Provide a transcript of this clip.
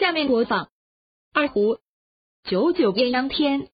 下面播放二胡九九艳阳天。